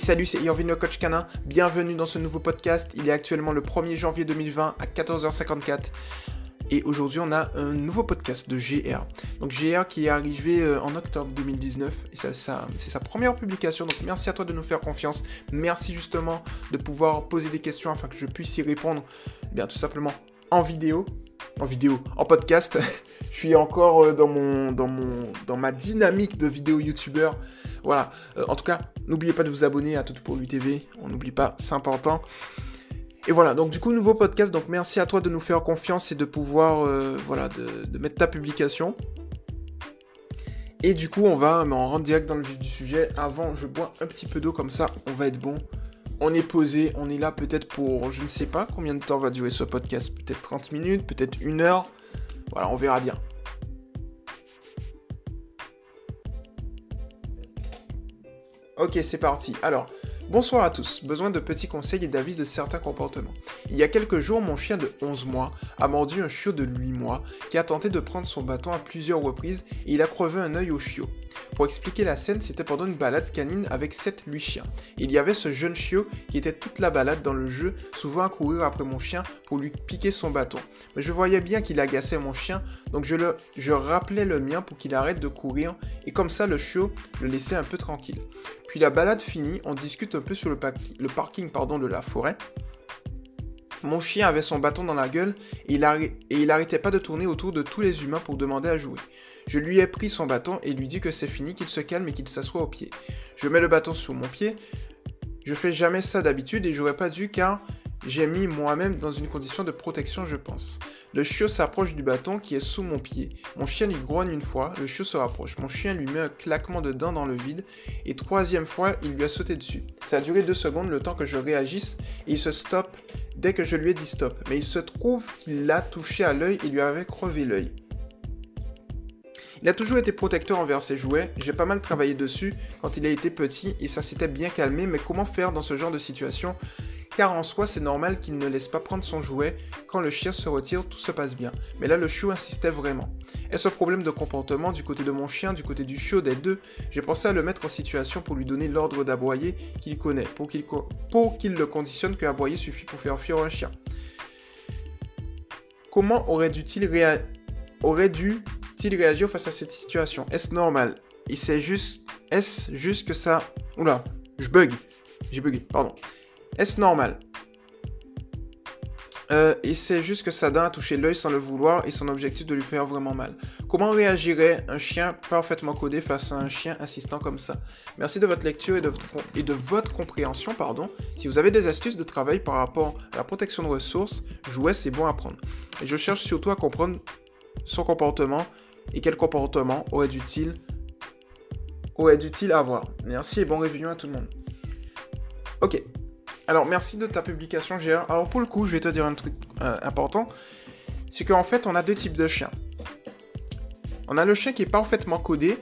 salut, c'est Irvin le coach canin. Bienvenue dans ce nouveau podcast. Il est actuellement le 1er janvier 2020 à 14h54. Et aujourd'hui, on a un nouveau podcast de GR. Donc GR qui est arrivé euh, en octobre 2019. Et c'est sa première publication. Donc merci à toi de nous faire confiance. Merci justement de pouvoir poser des questions afin que je puisse y répondre. Eh bien tout simplement en vidéo en vidéo, en podcast. je suis encore euh, dans, mon, dans, mon, dans ma dynamique de vidéo youtubeur. Voilà. Euh, en tout cas, n'oubliez pas de vous abonner à Tout pour lui TV. On n'oublie pas, c'est important. Et voilà, donc du coup, nouveau podcast. Donc merci à toi de nous faire confiance et de pouvoir, euh, voilà, de, de, mettre ta publication. Et du coup, on va en rendre direct dans le vif du sujet. Avant, je bois un petit peu d'eau comme ça, on va être bon on est posé, on est là peut-être pour, je ne sais pas combien de temps va durer ce podcast, peut-être 30 minutes, peut-être une heure. Voilà, on verra bien. Ok, c'est parti. Alors, Bonsoir à tous, besoin de petits conseils et d'avis de certains comportements. Il y a quelques jours, mon chien de 11 mois a mordu un chiot de 8 mois qui a tenté de prendre son bâton à plusieurs reprises et il a crevé un œil au chiot. Pour expliquer la scène, c'était pendant une balade canine avec 7-8 chiens. Il y avait ce jeune chiot qui était toute la balade dans le jeu, souvent à courir après mon chien pour lui piquer son bâton. Mais je voyais bien qu'il agaçait mon chien, donc je, le, je rappelais le mien pour qu'il arrête de courir, et comme ça le chiot le laissait un peu tranquille. Puis la balade finie, on discute un peu sur le, le parking pardon, de la forêt. Mon chien avait son bâton dans la gueule et il, et il arrêtait pas de tourner autour de tous les humains pour demander à jouer. Je lui ai pris son bâton et lui dis que c'est fini, qu'il se calme et qu'il s'assoit au pied. Je mets le bâton sous mon pied. Je fais jamais ça d'habitude et j'aurais pas dû car j'ai mis moi-même dans une condition de protection, je pense. Le chiot s'approche du bâton qui est sous mon pied. Mon chien lui grogne une fois, le chiot se rapproche. Mon chien lui met un claquement de dents dans le vide, et troisième fois, il lui a sauté dessus. Ça a duré deux secondes, le temps que je réagisse, et il se stoppe dès que je lui ai dit stop. Mais il se trouve qu'il l'a touché à l'œil et lui avait crevé l'œil. Il a toujours été protecteur envers ses jouets, j'ai pas mal travaillé dessus quand il a été petit et ça s'était bien calmé, mais comment faire dans ce genre de situation car en soi c'est normal qu'il ne laisse pas prendre son jouet, quand le chien se retire tout se passe bien. Mais là le chiot insistait vraiment. Est-ce un problème de comportement du côté de mon chien, du côté du chiot, des deux? J'ai pensé à le mettre en situation pour lui donner l'ordre d'aboyer qu'il connaît, pour qu'il qu'il le conditionne que aboyer suffit pour faire fuir un chien. Comment aurait dû-il dû réagir face à cette situation? Est-ce normal? Et c'est juste... Est-ce juste que ça... Oula, je bug. J'ai bugué, pardon. Est-ce normal? Euh, et c'est juste que Sadin a touché l'œil sans le vouloir et son objectif de lui faire vraiment mal. Comment réagirait un chien parfaitement codé face à un chien insistant comme ça? Merci de votre lecture et de, votre compréhension. pardon. Si vous avez des astuces de travail par rapport à la protection de ressources, jouer c'est bon à prendre. Et je cherche surtout à comprendre son comportement et quel comportement aurait dû-il aurait dû-il avoir. Merci et bon réveillon à tout le monde. Ok, alors, merci de ta publication, GR. Alors, pour le coup, je vais te dire un truc euh, important. C'est qu'en fait, on a deux types de chiens. On a le chien qui est parfaitement codé.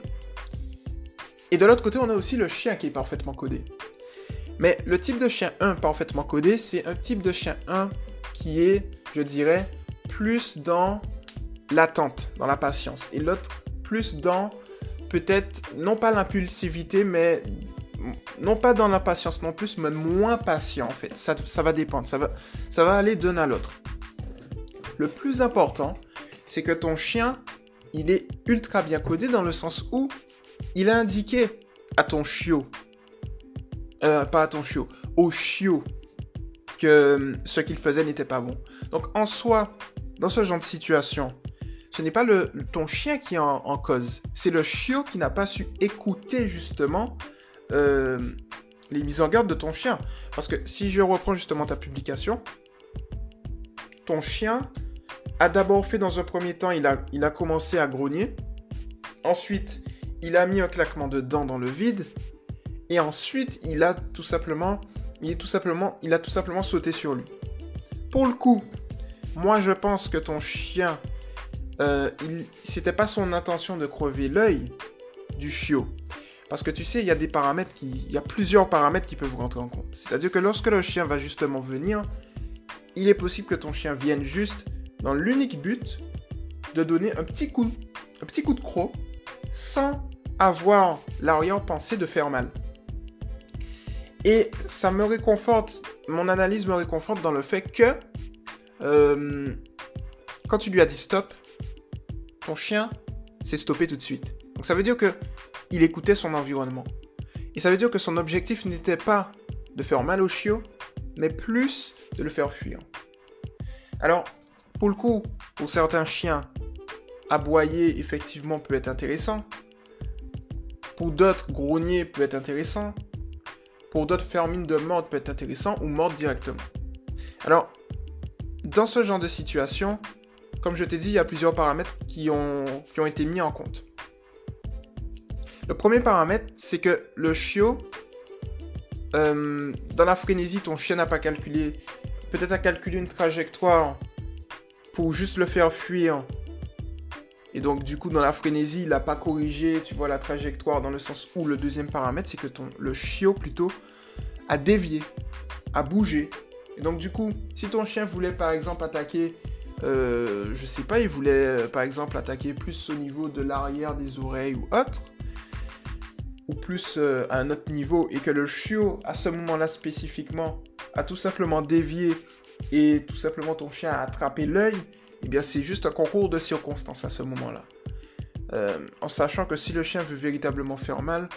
Et de l'autre côté, on a aussi le chien qui est parfaitement codé. Mais le type de chien 1 parfaitement codé, c'est un type de chien 1 qui est, je dirais, plus dans l'attente, dans la patience. Et l'autre, plus dans, peut-être, non pas l'impulsivité, mais non pas dans l'impatience non plus, mais moins patient en fait. Ça, ça va dépendre, ça va, ça va aller d'un à l'autre. Le plus important, c'est que ton chien, il est ultra bien codé dans le sens où il a indiqué à ton chiot, euh, pas à ton chiot, au chiot, que euh, ce qu'il faisait n'était pas bon. Donc en soi, dans ce genre de situation, ce n'est pas le, ton chien qui est en cause, c'est le chiot qui n'a pas su écouter justement euh, les mises en garde de ton chien. Parce que si je reprends justement ta publication, ton chien a d'abord fait dans un premier temps, il a, il a commencé à grogner. Ensuite, il a mis un claquement de dents dans le vide. Et ensuite, il a tout simplement, il est tout simplement, il a tout simplement sauté sur lui. Pour le coup, moi je pense que ton chien, euh, c'était pas son intention de crever l'œil du chiot. Parce que tu sais, il y a des paramètres. Il y a plusieurs paramètres qui peuvent rentrer en compte. C'est-à-dire que lorsque le chien va justement venir, il est possible que ton chien vienne juste dans l'unique but de donner un petit coup, un petit coup de croc sans avoir l'arrière-pensée de faire mal. Et ça me réconforte, mon analyse me réconforte dans le fait que euh, quand tu lui as dit stop, ton chien s'est stoppé tout de suite. Donc ça veut dire que il écoutait son environnement. Et ça veut dire que son objectif n'était pas de faire mal au chiot, mais plus de le faire fuir. Alors, pour le coup, pour certains chiens, aboyer effectivement peut être intéressant. Pour d'autres, grogner peut être intéressant. Pour d'autres, faire mine de mordre peut être intéressant ou mordre directement. Alors, dans ce genre de situation, comme je t'ai dit, il y a plusieurs paramètres qui ont, qui ont été mis en compte. Le premier paramètre, c'est que le chiot, euh, dans la frénésie, ton chien n'a pas calculé, peut-être a calculé une trajectoire pour juste le faire fuir. Et donc, du coup, dans la frénésie, il n'a pas corrigé, tu vois, la trajectoire dans le sens où le deuxième paramètre, c'est que ton, le chiot, plutôt, a dévié, a bougé. Et donc, du coup, si ton chien voulait, par exemple, attaquer, euh, je sais pas, il voulait, euh, par exemple, attaquer plus au niveau de l'arrière des oreilles ou autre, plus euh, à un autre niveau, et que le chiot, à ce moment-là spécifiquement, a tout simplement dévié, et tout simplement ton chien a attrapé l'œil, eh bien c'est juste un concours de circonstances à ce moment-là. Euh, en sachant que si le chien veut véritablement faire mal,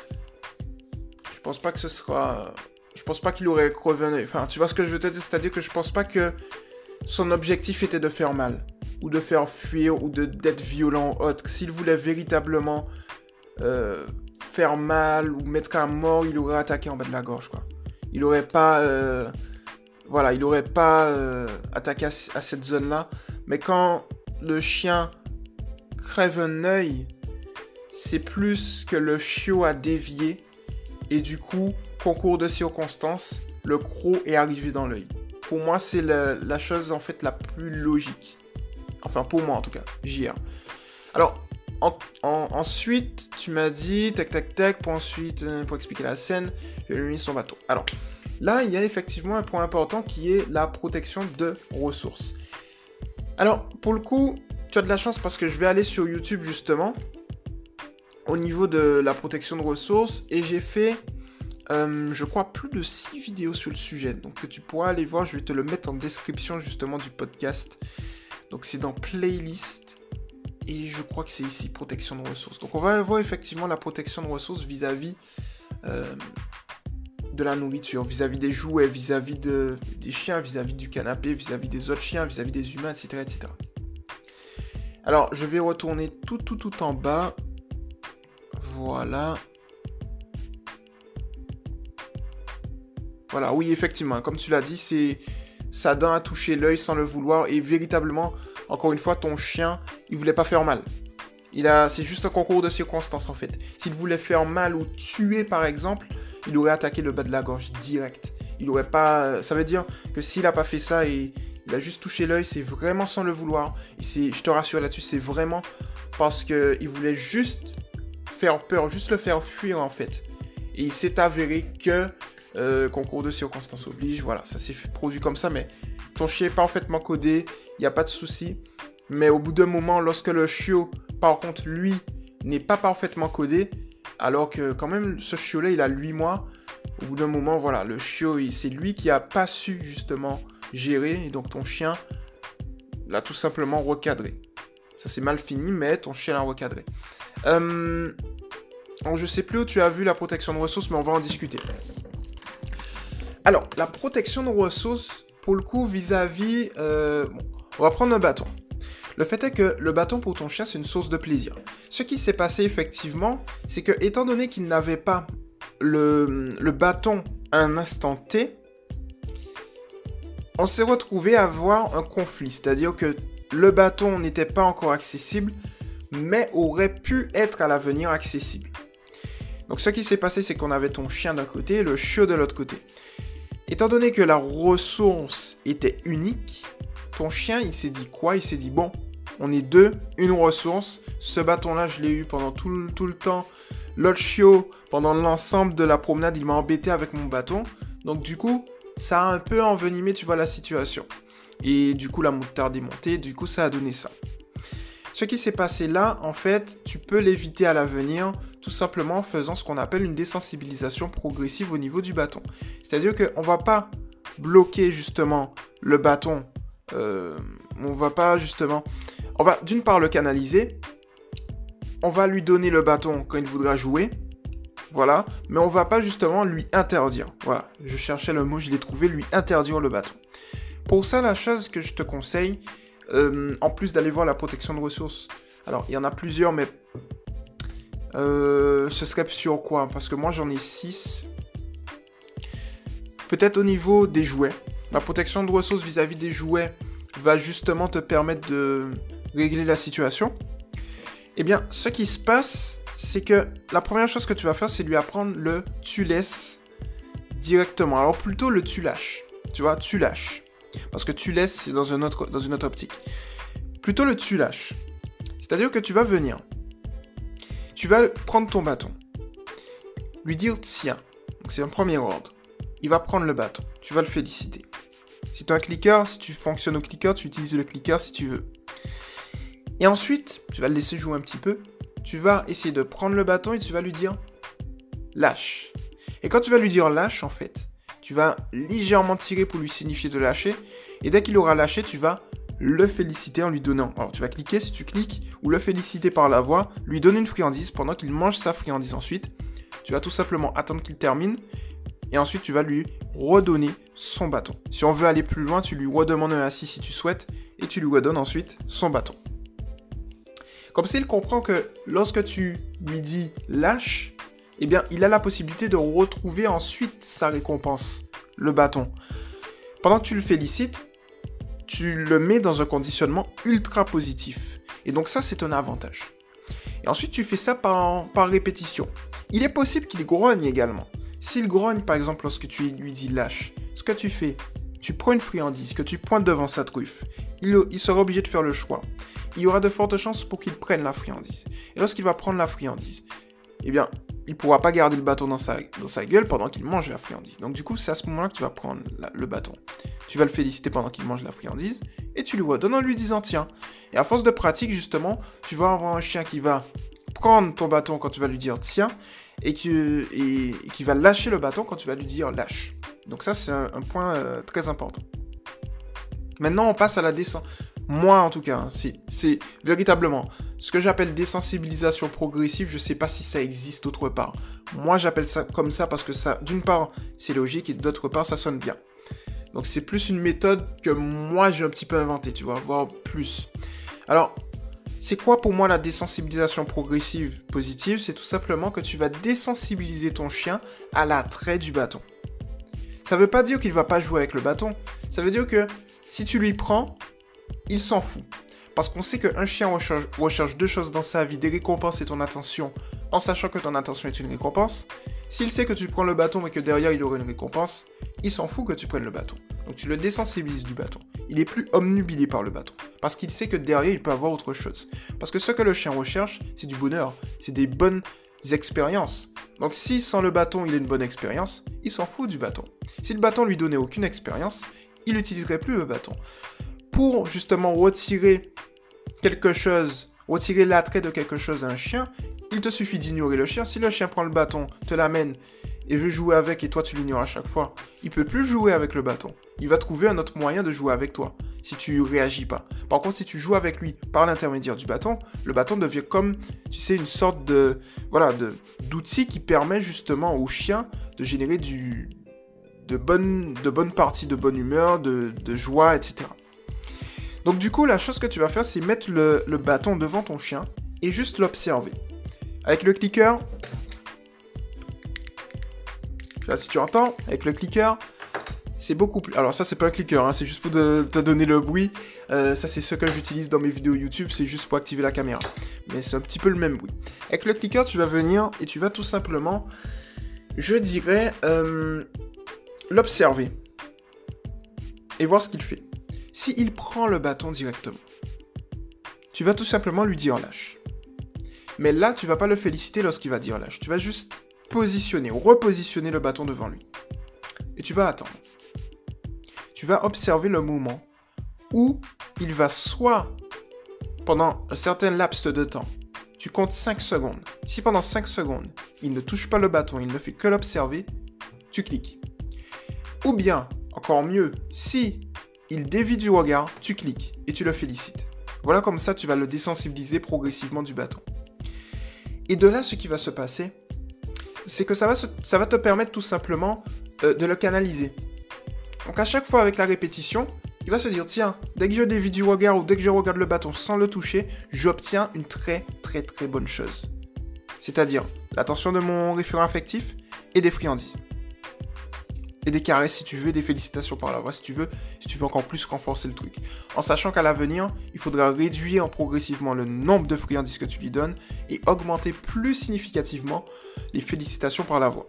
je pense pas que ce sera... Je pense pas qu'il aurait crevé Enfin, tu vois ce que je veux te dire? C'est-à-dire que je pense pas que son objectif était de faire mal, ou de faire fuir, ou d'être violent ou autre. S'il voulait véritablement euh, faire mal ou mettre à mort, il aurait attaqué en bas de la gorge, quoi. Il aurait pas, euh, voilà, il aurait pas euh, attaqué à, cette zone-là. Mais quand le chien crève un œil, c'est plus que le chiot a dévié et du coup, concours de circonstances, le croc est arrivé dans l'œil. Pour moi, c'est la, chose en fait la plus logique. Enfin, pour moi en tout cas, JR. Alors, ensuite, tu m'as dit, tac tac tac, pour ensuite, euh, pour expliquer la scène, je lui son bateau. Alors, là, il y a effectivement un point important qui est la protection de ressources. Alors, pour le coup, tu as de la chance parce que je vais aller sur YouTube justement, au niveau de la protection de ressources, et j'ai fait, euh, je crois, plus de 6 vidéos sur le sujet. Donc, que tu pourras aller voir, je vais te le mettre en description justement du podcast. Donc, c'est dans playlist. Et je crois que c'est ici protection de ressources. Donc on va voir effectivement la protection de ressources vis-à-vis euh, de la nourriture, vis-à-vis des jouets, vis-à-vis de, des chiens, vis-à-vis du canapé, vis-à-vis des autres chiens, vis-à-vis des humains, etc., etc. Alors je vais retourner tout tout tout en bas. Voilà. Voilà, oui, effectivement, comme tu l'as dit, c'est sa dent a touché l'œil sans le vouloir et véritablement encore une fois, ton chien, il voulait pas faire mal. Il a, c'est juste un concours de circonstances en fait. S'il voulait faire mal ou tuer par exemple, il aurait attaqué le bas de la gorge direct. Il aurait pas, ça veut dire que s'il a pas fait ça et il a juste touché l'œil, c'est vraiment sans le vouloir. Je te rassure là-dessus, c'est vraiment parce que il voulait juste faire peur, juste le faire fuir en fait. Et il s'est avéré que euh, concours de circonstances oblige, voilà, ça s'est produit comme ça, mais ton chien est parfaitement codé, il n'y a pas de souci. Mais au bout d'un moment, lorsque le chiot, par contre, lui, n'est pas parfaitement codé, alors que quand même, ce chiot-là, il a 8 mois, au bout d'un moment, voilà, le chiot, c'est lui qui a pas su justement gérer, et donc ton chien l'a tout simplement recadré. Ça c'est mal fini, mais ton chien l'a recadré. Euh... Alors, je sais plus où tu as vu la protection de ressources, mais on va en discuter. Alors, la protection de ressources, pour le coup, vis-à-vis... Euh, on va prendre un bâton. Le fait est que le bâton pour ton chien, c'est une source de plaisir. Ce qui s'est passé effectivement, c'est que étant donné qu'il n'avait pas le, bâton à un instant T, on s'est retrouvé à avoir un conflit. C'est-à-dire que le bâton n'était pas encore accessible, mais aurait pu être à l'avenir accessible. Donc ce qui s'est passé, c'est qu'on avait ton chien d'un côté et le chiot de l'autre côté. Étant donné que la ressource était unique, ton chien, il s'est dit quoi? Il s'est dit, bon, on est deux, une ressource. Ce bâton-là, je l'ai eu pendant tout, le temps. L'autre chiot, pendant l'ensemble de la promenade, il m'a embêté avec mon bâton. Donc du coup, ça a un peu envenimé, tu vois, la situation. Et du coup, la moutarde est montée, du coup, ça a donné ça. Ce qui s'est passé là, en fait, tu peux l'éviter à l'avenir tout simplement en faisant ce qu'on appelle une désensibilisation progressive au niveau du bâton. C'est-à-dire qu'on ne va pas bloquer justement le bâton. Euh, on va pas justement... On va d'une part le canaliser. On va lui donner le bâton quand il voudra jouer. Voilà. Mais on va pas justement lui interdire. Voilà. Je cherchais le mot, je l'ai trouvé, lui interdire le bâton. Pour ça, la chose que je te conseille, euh, en plus d'aller voir la protection de ressources, alors il y en a plusieurs, mais euh, ce serait sur quoi? Parce que moi j'en ai 6. Peut-être au niveau des jouets. La protection de ressources vis-à-vis des jouets va justement te permettre de régler la situation. Eh bien, ce qui se passe, c'est que la première chose que tu vas faire, c'est lui apprendre le tu laisses directement. Alors plutôt le tu lâches. Tu vois, tu lâches. Parce que tu laisses, c'est dans, une autre, dans une autre optique. Plutôt le tu lâches. C'est-à-dire que tu vas venir. Tu vas prendre ton bâton. Lui dire tiens. C'est un premier ordre. Il va prendre le bâton. Tu vas le féliciter. Si tu as un clicker, si tu fonctionnes au clicker, tu utilises le clicker si tu veux. Et ensuite, tu vas le laisser jouer un petit peu. Tu vas essayer de prendre le bâton et tu vas lui dire lâche. Et quand tu vas lui dire lâche, en fait, tu vas légèrement tirer pour lui signifier de lâcher. Et dès qu'il aura lâché, tu vas le féliciter en lui donnant. Alors tu vas cliquer si tu cliques, ou le féliciter par la voix, lui donner une friandise pendant qu'il mange sa friandise ensuite. Tu vas tout simplement attendre qu'il termine. Et ensuite, tu vas lui redonner son bâton. Si on veut aller plus loin, tu lui redemandes un assis si tu souhaites. Et tu lui redonnes ensuite son bâton. Comme ça, il comprend que lorsque tu lui dis lâche, eh bien, il a la possibilité de retrouver ensuite sa récompense, le bâton. Pendant que tu le félicites, tu le mets dans un conditionnement ultra positif. Et donc ça, c'est un avantage. Et ensuite, tu fais ça par, répétition. Il est possible qu'il grogne également. S'il grogne, par exemple, lorsque tu lui dis lâche, ce que tu fais, tu prends une friandise que tu pointes devant sa truffe, il, sera obligé de faire le choix. Il y aura de fortes chances pour qu'il prenne la friandise. Et lorsqu'il va prendre la friandise, eh bien, il pourra pas garder le bâton dans sa, dans sa gueule pendant qu'il mange la friandise. Donc du coup, c'est à ce moment-là que tu vas prendre le bâton. Tu vas le féliciter pendant qu'il mange la friandise, et tu lui redonnes en lui disant tiens. Et à force de pratique, justement, tu vas avoir un chien qui va prendre ton bâton quand tu vas lui dire tiens, et qui, et, qui va lâcher le bâton quand tu vas lui dire lâche. Donc ça, c'est un, point euh, très important. Maintenant, on passe à la descente. Moi, en tout cas, hein, c'est véritablement ce que j'appelle désensibilisation progressive. Je ne sais pas si ça existe autre part. Moi, j'appelle ça comme ça parce que ça, d'une part, c'est logique et d'autre part, ça sonne bien. Donc, c'est plus une méthode que moi, j'ai un petit peu inventée, tu vois, voire plus. Alors, c'est quoi pour moi la désensibilisation progressive positive? C'est tout simplement que tu vas désensibiliser ton chien à l'attrait du bâton. Ça ne veut pas dire qu'il va pas jouer avec le bâton. Ça veut dire que si tu lui prends, il s'en fout. Parce qu'on sait qu'un chien recherche, deux choses dans sa vie, des récompenses et ton attention, en sachant que ton attention est une récompense. S'il sait que tu prends le bâton et que derrière il aurait une récompense, il s'en fout que tu prennes le bâton. Donc tu le désensibilises du bâton. Il est plus omnubilé par le bâton. Parce qu'il sait que derrière il peut avoir autre chose. Parce que ce que le chien recherche, c'est du bonheur, c'est des bonnes expériences. Donc si sans le bâton il a une bonne expérience, il s'en fout du bâton. Si le bâton lui donnait aucune expérience, il n'utiliserait plus le bâton pour justement retirer quelque chose, retirer l'attrait de quelque chose à un chien, il te suffit d'ignorer le chien. Si le chien prend le bâton, te l'amène et veut jouer avec et toi tu l'ignores à chaque fois, il peut plus jouer avec le bâton. Il va trouver un autre moyen de jouer avec toi si tu réagis pas. Par contre, si tu joues avec lui par l'intermédiaire du bâton, le bâton devient comme, tu sais, une sorte de, voilà, d'outil qui permet justement au chien de générer du, de bonnes, de parties de bonne humeur, de, de joie, etc. Donc du coup, la chose que tu vas faire, c'est mettre le, bâton devant ton chien et juste l'observer. Avec le clicker, là si tu entends, avec le clicker, c'est beaucoup plus... Alors ça c'est pas un clicker, hein, c'est juste pour te, donner le bruit. Euh, ça c'est ce que j'utilise dans mes vidéos YouTube, c'est juste pour activer la caméra. Mais c'est un petit peu le même bruit. Avec le clicker, tu vas venir et tu vas tout simplement, je dirais, euh, l'observer. Et voir ce qu'il fait. S'il prend le bâton directement, tu vas tout simplement lui dire lâche. Mais là, tu vas pas le féliciter lorsqu'il va dire lâche. Tu vas juste positionner, repositionner le bâton devant lui. Et tu vas attendre. Tu vas observer le moment où il va soit pendant un certain laps de temps, tu comptes 5 secondes. Si pendant 5 secondes, il ne touche pas le bâton, il ne fait que l'observer, tu cliques. Ou bien, encore mieux, si il dévie du regard, tu cliques et tu le félicites. Voilà comme ça, tu vas le désensibiliser progressivement du bâton. Et de là, ce qui va se passer, c'est que ça va, te permettre tout simplement euh, de le canaliser. Donc à chaque fois avec la répétition, il va se dire, tiens, dès que je dévie du regard ou dès que je regarde le bâton sans le toucher, j'obtiens une très très très bonne chose. C'est-à-dire l'attention de mon référent affectif et des friandises. Et des caresses si tu veux, des félicitations par la voix si tu veux, si tu veux encore plus renforcer le truc. En sachant qu'à l'avenir, il faudra réduire progressivement le nombre de friandises que tu lui donnes et augmenter plus significativement les félicitations par la voix.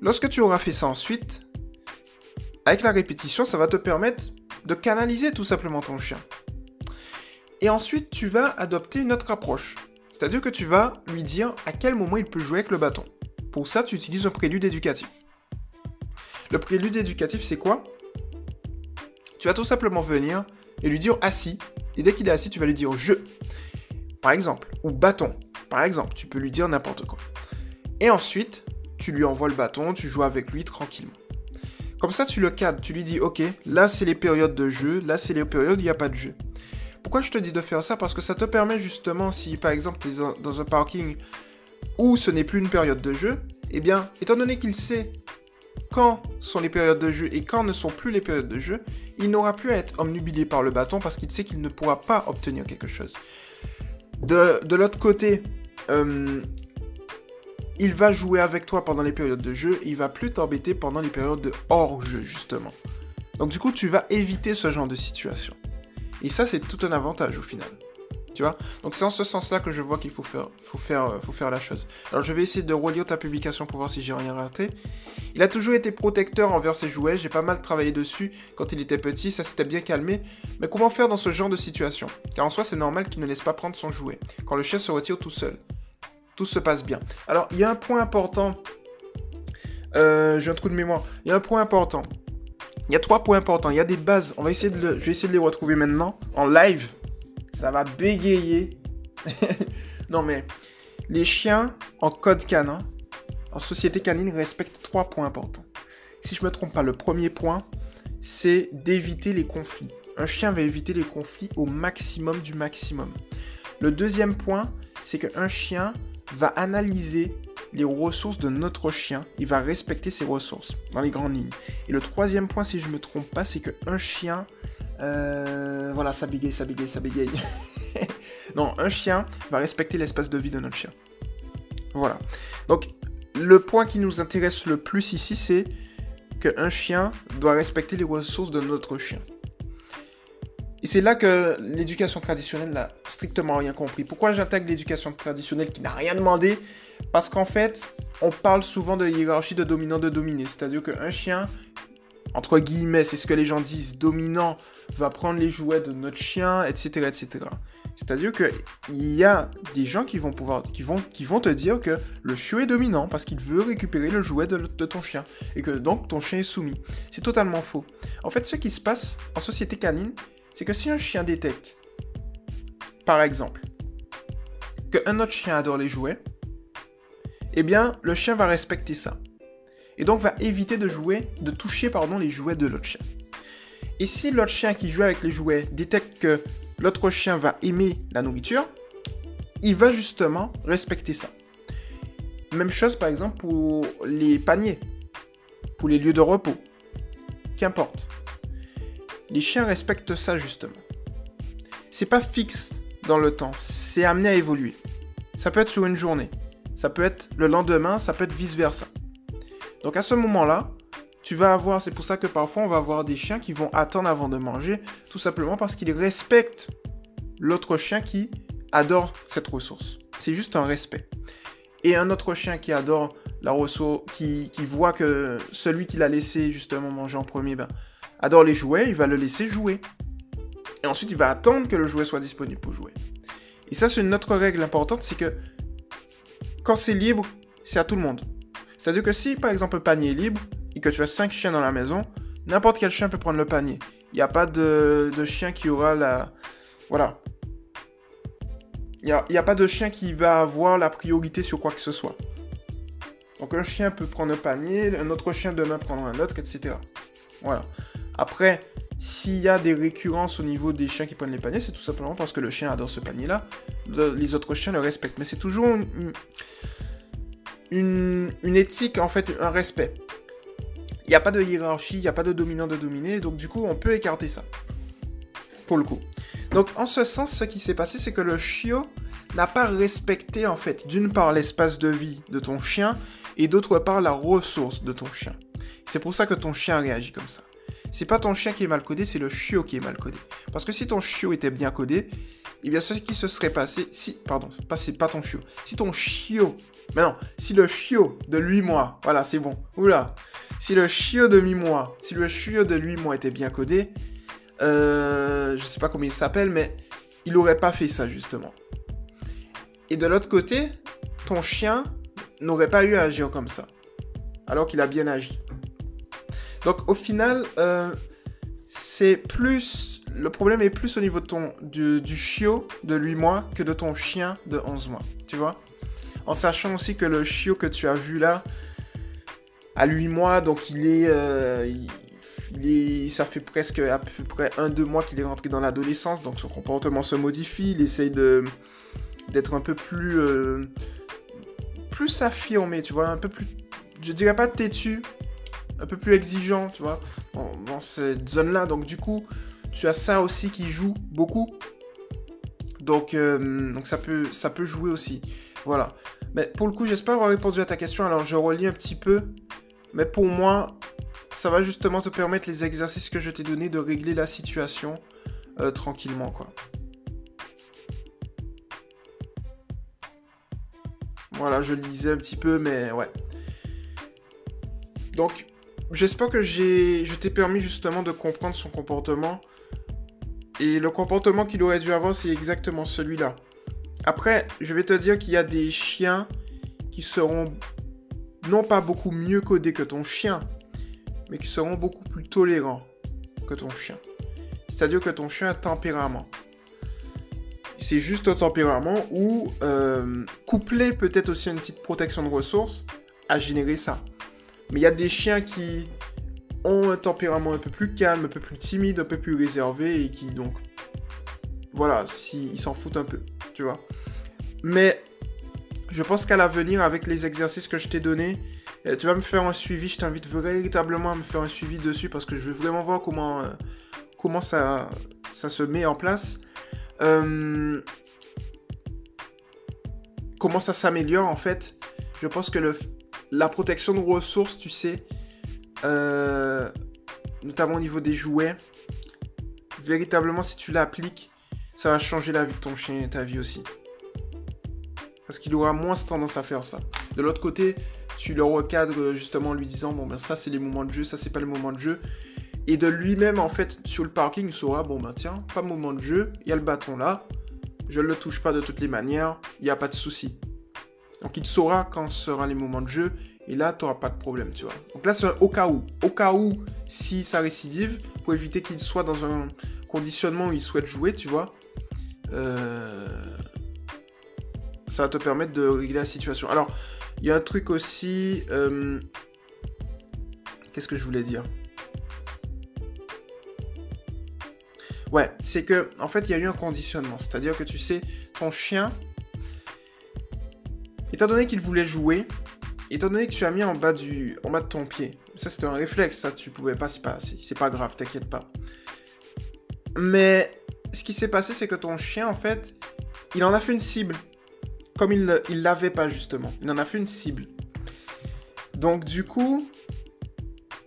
Lorsque tu auras fait ça ensuite, avec la répétition, ça va te permettre de canaliser tout simplement ton chien. Et ensuite, tu vas adopter une autre approche. C'est-à-dire que tu vas lui dire à quel moment il peut jouer avec le bâton. Pour ça, tu utilises un prélude éducatif. Le prélude éducatif, c'est quoi? Tu vas tout simplement venir et lui dire assis. Et dès qu'il est assis, tu vas lui dire je. Par exemple. Ou bâton. Par exemple. Tu peux lui dire n'importe quoi. Et ensuite, tu lui envoies le bâton, tu joues avec lui tranquillement. Comme ça, tu le cadres, tu lui dis, ok, là c'est les périodes de jeu, là c'est les périodes où il n'y a pas de jeu. Pourquoi je te dis de faire ça? Parce que ça te permet justement, si par exemple tu es dans un parking où ce n'est plus une période de jeu, eh bien, étant donné qu'il sait quand sont les périodes de jeu et quand ne sont plus les périodes de jeu, il n'aura plus à être omnubilé par le bâton parce qu'il sait qu'il ne pourra pas obtenir quelque chose. De, l'autre côté, euh, il va jouer avec toi pendant les périodes de jeu il va plus t'embêter pendant les périodes de hors-jeu, justement. Donc du coup, tu vas éviter ce genre de situation. Et ça, c'est tout un avantage au final. Tu vois Donc c'est en ce sens-là que je vois qu'il faut faire, faire la chose. Alors je vais essayer de relire ta publication pour voir si j'ai rien raté. Il a toujours été protecteur envers ses jouets, j'ai pas mal travaillé dessus quand il était petit, ça s'était bien calmé. Mais comment faire dans ce genre de situation? Car en soi c'est normal qu'il ne laisse pas prendre son jouet, quand le chien se retire tout seul tout se passe bien. Alors, il y a un point important. Euh, j'ai un trou de mémoire. Il y a un point important. Il y a trois points importants. Il y a des bases. On va essayer de. Je vais essayer de les retrouver maintenant en live. Ça va bégayer. non mais les chiens en code canin, en société canine, respectent trois points importants. Si je me trompe pas, le premier point, c'est d'éviter les conflits. Un chien va éviter les conflits au maximum du maximum. Le deuxième point, c'est qu'un chien va analyser les ressources de notre chien. Il va respecter ses ressources dans les grandes lignes. Et le troisième point, si je me trompe pas, c'est qu'un chien... Euh, voilà, ça bégaye, ça bégaye, ça bégaye. non, un chien va respecter l'espace de vie de notre chien. Voilà. Donc, le point qui nous intéresse le plus ici, c'est qu'un chien doit respecter les ressources de notre chien. Et c'est là que l'éducation traditionnelle n'a strictement rien compris. Pourquoi j'intègre l'éducation traditionnelle qui n'a rien demandé? Parce qu'en fait, on parle souvent de hiérarchie de dominant de dominé. C'est-à-dire qu'un chien, entre guillemets, c'est ce que les gens disent, dominant, va prendre les jouets de notre chien, etc. etc. C'est-à-dire qu'il y a des gens qui vont, pouvoir, qui, vont, qui vont te dire que le chiot est dominant parce qu'il veut récupérer le jouet de, ton chien et que donc ton chien est soumis. C'est totalement faux. En fait, ce qui se passe en société canine, c'est que si un chien détecte, par exemple, qu'un autre chien adore les jouets, eh bien, le chien va respecter ça. Et donc va éviter de jouer, de toucher pardon, les jouets de l'autre chien. Et si l'autre chien qui joue avec les jouets détecte que l'autre chien va aimer la nourriture, il va justement respecter ça. Même chose par exemple pour les paniers, pour les lieux de repos, qu'importe. Les chiens respectent ça justement. C'est pas fixe dans le temps, c'est amené à évoluer. Ça peut être sur une journée, ça peut être le lendemain, ça peut être vice-versa. Donc à ce moment-là, tu vas avoir, c'est pour ça que parfois on va avoir des chiens qui vont attendre avant de manger, tout simplement parce qu'ils respectent l'autre chien qui adore cette ressource. C'est juste un respect. Et un autre chien qui adore la ressource, qui, qui voit que celui qui l'a laissé justement manger en premier, ben, adore les jouets, il va le laisser jouer. Et ensuite, il va attendre que le jouet soit disponible pour jouer. Et ça, c'est une autre règle importante, c'est que quand c'est libre, c'est à tout le monde. C'est-à-dire que si, par exemple, un panier est libre et que tu as 5 chiens dans la maison, n'importe quel chien peut prendre le panier. Il n'y a pas de, chien qui aura la, Voilà. Il n'y a, pas de chien qui va avoir la priorité sur quoi que ce soit. Donc un chien peut prendre un panier, un autre chien demain prendra un autre, etc. Voilà. Après, s'il y a des récurrences au niveau des chiens qui prennent les paniers, c'est tout simplement parce que le chien adore ce panier-là. Les autres chiens le respectent. Mais c'est toujours une, une, éthique, en fait, un respect. Il n'y a pas de hiérarchie, il n'y a pas de dominant de dominé, donc du coup, on peut écarter ça. Pour le coup. Donc, en ce sens, ce qui s'est passé, c'est que le chiot n'a pas respecté, en fait, d'une part l'espace de vie de ton chien, et d'autre part la ressource de ton chien. C'est pour ça que ton chien réagit comme ça. C'est pas ton chien qui est mal codé, c'est le chiot qui est mal codé. Parce que si ton chiot était bien codé, eh bien ce qui se serait passé, si, pardon, pas, c'est pas ton chiot, si ton chiot, mais non, si le chiot de 8 mois, voilà, c'est bon, oula, si le chiot de 8 mois, si le chiot de 8 mois était bien codé, euh, je sais pas comment il s'appelle, mais il aurait pas fait ça justement. Et de l'autre côté, ton chien n'aurait pas eu à agir comme ça, alors qu'il a bien agi. Donc au final, euh, c'est plus... Le problème est plus au niveau ton, du, chiot de 8 mois que de ton chien de 11 mois, tu vois. En sachant aussi que le chiot que tu as vu là, à 8 mois, donc il est... Euh, il, ça fait presque à peu près 1-2 mois qu'il est rentré dans l'adolescence, donc son comportement se modifie, il essaye d'être un peu plus euh, plus affirmé, tu vois, un peu plus, je dirais pas têtu, un peu plus exigeant, tu vois, dans, cette zone-là. Donc du coup, tu as ça aussi qui joue beaucoup. Donc, euh, donc ça, peut, ça peut jouer aussi. Voilà. Mais pour le coup, j'espère avoir répondu à ta question. Alors je relis un petit peu. Mais pour moi, ça va justement te permettre les exercices que je t'ai donnés de régler la situation euh, tranquillement, quoi. Voilà, je lisais un petit peu, mais ouais. Donc, j'espère que je t'ai permis justement de comprendre son comportement. Et le comportement qu'il aurait dû avoir, c'est exactement celui-là. Après, je vais te dire qu'il y a des chiens qui seront non pas beaucoup mieux codés que ton chien, mais qui seront beaucoup plus tolérants que ton chien. C'est-à-dire que ton chien a tempérament c'est juste un tempérament ou euh, couplé peut-être aussi à une petite protection de ressources à générer ça. Mais il y a des chiens qui ont un tempérament un peu plus calme, un peu plus timide, un peu plus réservé et qui donc voilà, si, ils s'en foutent un peu, tu vois. Mais je pense qu'à l'avenir, avec les exercices que je t'ai donnés, euh, tu vas me faire un suivi. Je t'invite véritablement à me faire un suivi dessus parce que je veux vraiment voir comment, euh, comment ça, ça se met en place. Euh, comment ça s'améliore en fait Je pense que le, la protection de ressources, tu sais, euh, notamment au niveau des jouets, véritablement si tu l'appliques, ça va changer la vie de ton chien et ta vie aussi. Parce qu'il aura moins tendance à faire ça. De l'autre côté, tu le recadres justement en lui disant bon ben ça c'est les moments de jeu, ça c'est pas le moment de jeu. Et de lui-même, en fait, sur le parking, il saura, bon ben tiens, pas moment de jeu, il y a le bâton là, je ne le touche pas de toutes les manières, il n'y a pas de souci. Donc il saura quand sera les moments de jeu, et là, tu n'auras pas de problème, tu vois. Donc là, c'est au cas où. Au cas où, si ça récidive, pour éviter qu'il soit dans un conditionnement où il souhaite jouer, tu vois, euh, ça va te permettre de régler la situation. Alors, il y a un truc aussi... Euh, qu'est-ce que je voulais dire? Ouais, c'est que, en fait, il y a eu un conditionnement. C'est-à-dire que tu sais, ton chien, étant donné qu'il voulait jouer, étant donné que tu as mis en bas, du, en bas de ton pied, ça c'était un réflexe, ça tu pouvais pas, c'est pas, c'est pas grave, t'inquiète pas. Mais ce qui s'est passé, c'est que ton chien, en fait, il en a fait une cible. Comme il l'avait pas justement. Il en a fait une cible. Donc du coup,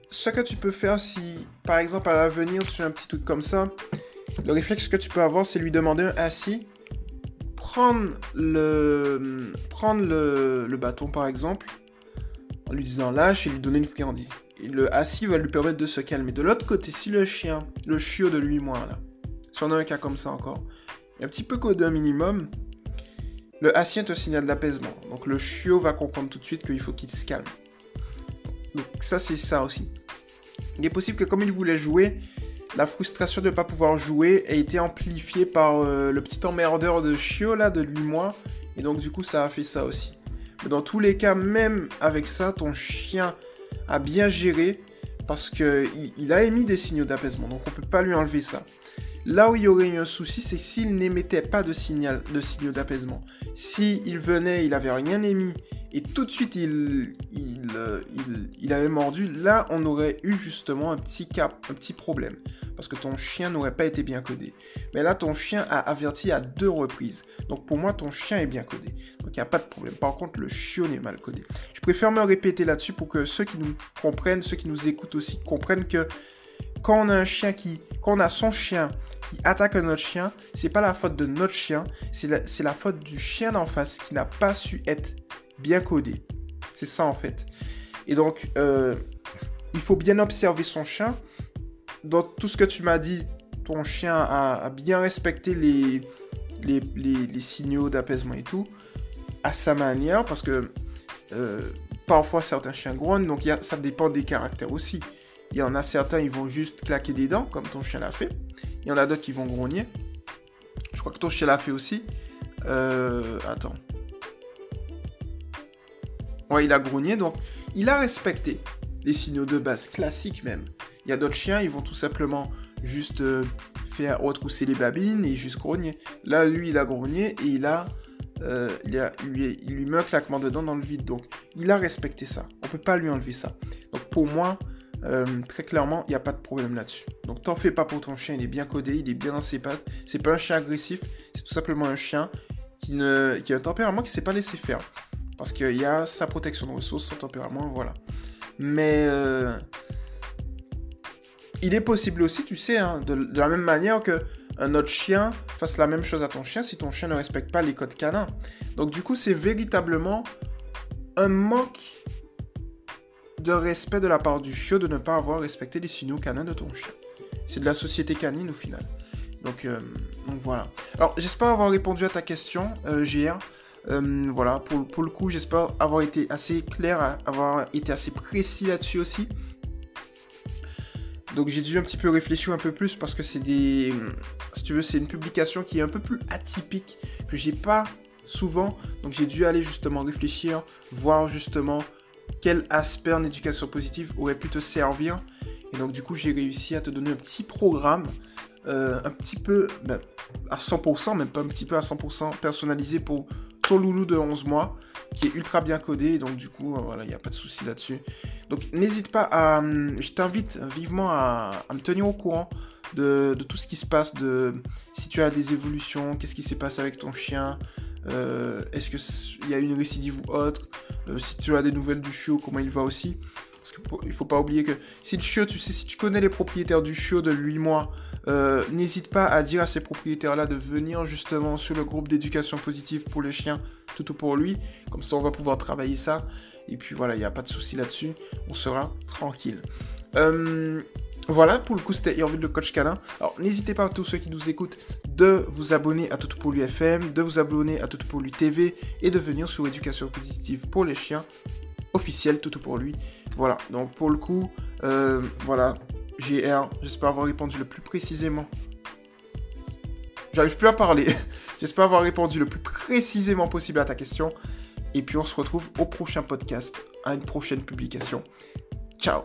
ce que tu peux faire si, par exemple, à l'avenir, tu as un petit truc comme ça, le réflexe que tu peux avoir, c'est lui demander un assis, prendre le, prendre le, bâton par exemple, en lui disant lâche et lui donner une friandise. Et le assis va lui permettre de se calmer. De l'autre côté, si le chien, le chiot de 8 mois là, si on a un cas comme ça encore, un petit peu un minimum, le assis est un signal d'apaisement. Donc le chiot va comprendre tout de suite qu'il faut qu'il se calme. Donc ça c'est ça aussi. Il est possible que comme il voulait jouer, la frustration de ne pas pouvoir jouer a été amplifiée par euh, le petit emmerdeur de chiot là de 8 mois. Et donc du coup ça a fait ça aussi. Mais dans tous les cas, même avec ça, ton chien a bien géré parce qu'il il a émis des signaux d'apaisement. Donc on peut pas lui enlever ça. Là où il y aurait eu un souci, c'est s'il n'émettait pas de, signal, de signaux d'apaisement. S'il venait, il avait rien émis, et tout de suite il, euh, il, avait mordu, là on aurait eu justement un petit cap, un petit problème. Parce que ton chien n'aurait pas été bien codé. Mais là ton chien a averti à deux reprises. Donc pour moi ton chien est bien codé. Donc il n'y a pas de problème. Par contre le chiot est mal codé. Je préfère me répéter là-dessus pour que ceux qui nous comprennent, ceux qui nous écoutent aussi comprennent que quand on a un chien qui, quand on a son chien qui attaque notre chien, c'est pas la faute de notre chien, c'est la, la, faute du chien d'en face qui n'a pas su être bien codé. C'est ça en fait. Et donc, euh, il faut bien observer son chien. Dans tout ce que tu m'as dit, ton chien a, bien respecté les, les, signaux d'apaisement et tout, à sa manière, parce que euh, parfois certains chiens grognent, donc y a, ça dépend des caractères aussi. Il y en a certains, ils vont juste claquer des dents, comme ton chien l'a fait. Il y en a d'autres qui vont grogner. Je crois que ton chien l'a fait aussi. Euh, attends. Ouais, il a grogné, donc il a respecté les signaux de base classiques même. Il y a d'autres chiens, ils vont tout simplement juste euh, faire retrousser les babines et juste grogner. Là, lui, il a grogné et il a, euh, il, a lui, il lui met un claquement de dents dans le vide. Donc, il a respecté ça. On peut pas lui enlever ça. Donc, pour moi, euh, très clairement, il n'y a pas de problème là-dessus. Donc, t'en fais pas pour ton chien. Il est bien codé, il est bien dans ses pattes. C'est pas un chien agressif, c'est tout simplement un chien qui, a un tempérament qui ne sait pas laisser faire. Parce qu'il y a sa protection de ressources, son tempérament, voilà. Mais euh, il est possible aussi, tu sais, hein, de, la même manière que un autre chien fasse la même chose à ton chien si ton chien ne respecte pas les codes canins. Donc du coup, c'est véritablement un manque de respect de la part du chiot de ne pas avoir respecté les signaux canins de ton chien. C'est de la société canine au final. Donc, euh, donc voilà. Alors j'espère avoir répondu à ta question, euh, GR. Euh, voilà, pour, pour, le coup, j'espère avoir été assez clair, avoir été assez précis là-dessus aussi. Donc j'ai dû un petit peu réfléchir un peu plus parce que c'est des... Si tu veux, c'est une publication qui est un peu plus atypique, que j'ai pas souvent. Donc j'ai dû aller justement réfléchir, voir justement quel aspect en éducation positive aurait pu te servir. Et donc du coup j'ai réussi à te donner un petit programme, euh, un petit peu ben, à 100%, même pas un petit peu à 100% personnalisé pour loulou de 11 mois qui est ultra bien codé, donc du coup, euh, voilà, il n'y a pas de souci là-dessus. Donc n'hésite pas à... Hum, je t'invite vivement à, me tenir au courant de, tout ce qui se passe, de si tu as des évolutions, qu'est-ce qui s'est passé avec ton chien, euh, est-ce qu'il y a une récidive ou autre, euh, si tu as des nouvelles du chiot, comment il va aussi. Parce qu'il faut pas oublier que si tu connais les propriétaires du chiot de 8 mois, euh, n'hésite pas à dire à ces propriétaires-là de venir justement sur le groupe d'éducation positive pour les chiens, tout ou pour lui. Comme ça, on va pouvoir travailler ça. Et puis voilà, il n'y a pas de souci là-dessus. On sera tranquille. Voilà, pour le coup, c'était Irvine le coach canin. Alors, n'hésitez pas, tous ceux qui nous écoutent, de vous abonner à Tout pour lui FM, de vous abonner à Tout pour lui TV et de venir sur Éducation Positive pour les chiens officiel Tout pour lui. Voilà, donc pour le coup, euh, voilà, GR, j'espère avoir répondu le plus précisément. J'arrive plus à parler. j'espère avoir répondu le plus précisément possible à ta question. Et puis on se retrouve au prochain podcast, à une prochaine publication. Ciao